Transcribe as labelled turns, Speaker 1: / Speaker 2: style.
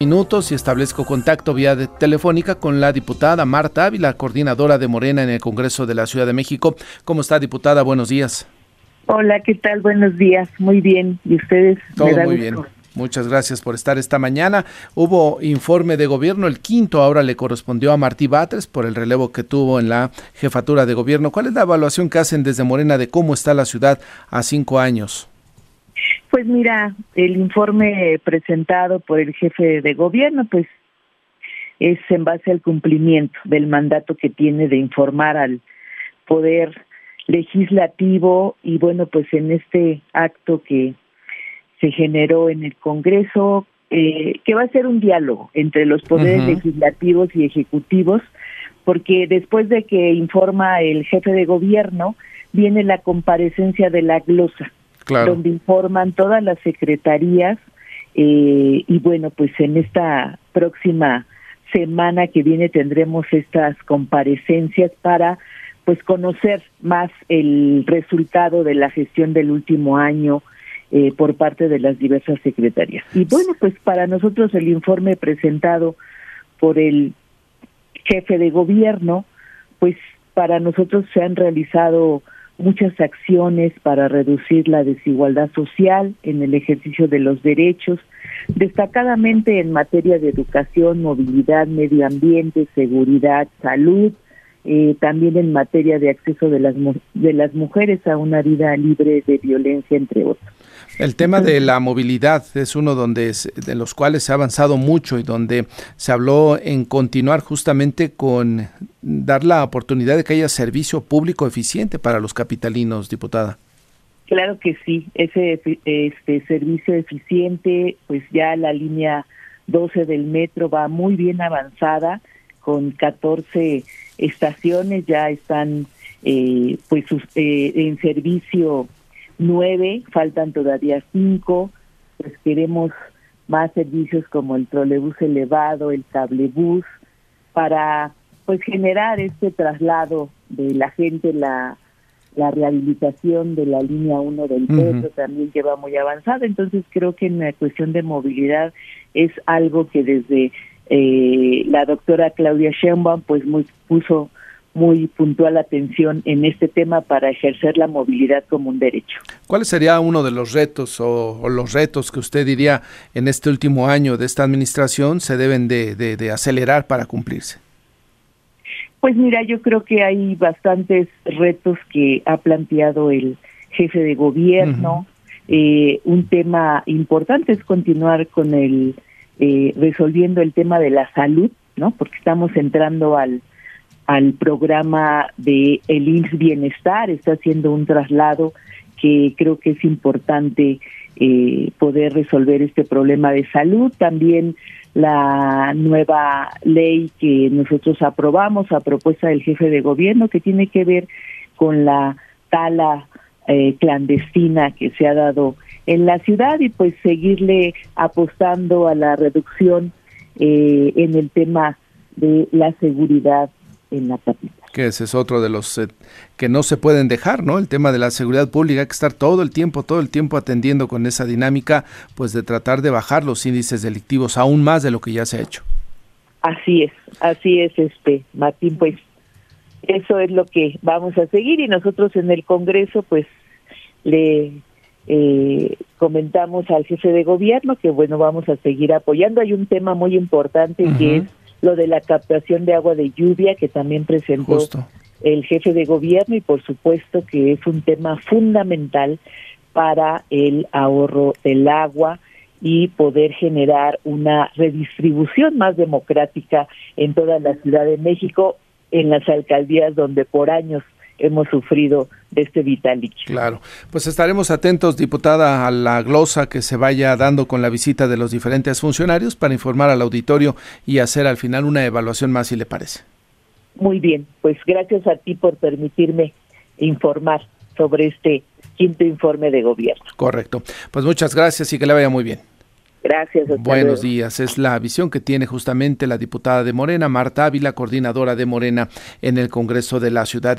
Speaker 1: minutos y establezco contacto vía telefónica con la diputada Marta Ávila, coordinadora de Morena en el Congreso de la Ciudad de México. ¿Cómo está, diputada? Buenos días.
Speaker 2: Hola, ¿qué tal? Buenos días. Muy bien. ¿Y ustedes?
Speaker 1: Todo muy bien. Muchas gracias por estar esta mañana. Hubo informe de gobierno, el quinto ahora le correspondió a Martí Batres por el relevo que tuvo en la jefatura de gobierno. ¿Cuál es la evaluación que hacen desde Morena de cómo está la ciudad a cinco años?
Speaker 2: Pues mira, el informe presentado por el jefe de gobierno, pues es en base al cumplimiento del mandato que tiene de informar al poder legislativo y bueno, pues en este acto que se generó en el Congreso, eh, que va a ser un diálogo entre los poderes legislativos y ejecutivos, porque después de que informa el jefe de gobierno, viene la comparecencia de la glosa donde informan todas las secretarías eh, y bueno, pues en esta próxima semana que viene tendremos estas comparecencias para pues conocer más el resultado de la gestión del último año eh, por parte de las diversas secretarías. Y bueno, pues para nosotros el informe presentado por el jefe de gobierno, pues para nosotros se han realizado muchas acciones para reducir la desigualdad social en el ejercicio de los derechos, destacadamente en materia de educación, movilidad, medio ambiente, seguridad, salud, eh, también en materia de acceso de las, de las mujeres a una vida libre de violencia, entre otros.
Speaker 1: El tema de la movilidad es uno donde de los cuales se ha avanzado mucho y donde se habló en continuar justamente con dar la oportunidad de que haya servicio público eficiente para los capitalinos, diputada.
Speaker 2: Claro que sí, ese este servicio eficiente, pues ya la línea 12 del metro va muy bien avanzada con 14 estaciones ya están eh, pues eh, en servicio nueve, faltan todavía cinco, pues queremos más servicios como el trolebús elevado, el cablebús, para pues generar este traslado de la gente, la, la rehabilitación de la línea 1 del metro también que va muy avanzada, entonces creo que en la cuestión de movilidad es algo que desde eh, la doctora Claudia Sheinbaum pues muy, puso muy puntual atención en este tema para ejercer la movilidad como un derecho.
Speaker 1: ¿Cuál sería uno de los retos o, los retos que usted diría en este último año de esta administración se deben de, acelerar para cumplirse?
Speaker 2: Pues mira, yo creo que hay bastantes retos que ha planteado el jefe de gobierno. Eh, un tema importante es continuar con el eh, resolviendo el tema de la salud, ¿no? Porque estamos entrando al al programa de el INS Bienestar, está haciendo un traslado que creo que es importante eh, poder resolver este problema de salud. También la nueva ley que nosotros aprobamos a propuesta del jefe de gobierno que tiene que ver con la tala eh, clandestina que se ha dado en la ciudad y pues seguirle apostando a la reducción eh, en el tema de la seguridad en la capital.
Speaker 1: Que ese es otro de los eh, que no se pueden dejar, ¿no? El tema de la seguridad pública, hay que estar todo el tiempo, todo el tiempo atendiendo con esa dinámica, pues de tratar de bajar los índices delictivos aún más de lo que ya se ha hecho.
Speaker 2: Así es, así es, este Martín, pues eso es lo que vamos a seguir y nosotros en el Congreso, pues le eh, comentamos al jefe de gobierno que bueno vamos a seguir apoyando. Hay un tema muy importante que es lo de la captación de agua de lluvia que también presentó el jefe de gobierno y por supuesto que es un tema fundamental para el ahorro del agua y poder generar una redistribución más democrática en toda la Ciudad de México, en las alcaldías donde por años hemos sufrido de este vital
Speaker 1: Claro, pues estaremos atentos, diputada, a la glosa que se vaya dando con la visita de los diferentes funcionarios para informar al auditorio y hacer al final una evaluación más, si le parece.
Speaker 2: Muy bien, pues gracias a ti por permitirme informar sobre este quinto informe de gobierno.
Speaker 1: Correcto, pues muchas gracias y que le vaya muy bien.
Speaker 2: Gracias.
Speaker 1: Buenos días. Es la visión que tiene justamente la diputada de Morena, Marta Ávila, coordinadora de Morena en el Congreso de la Ciudad.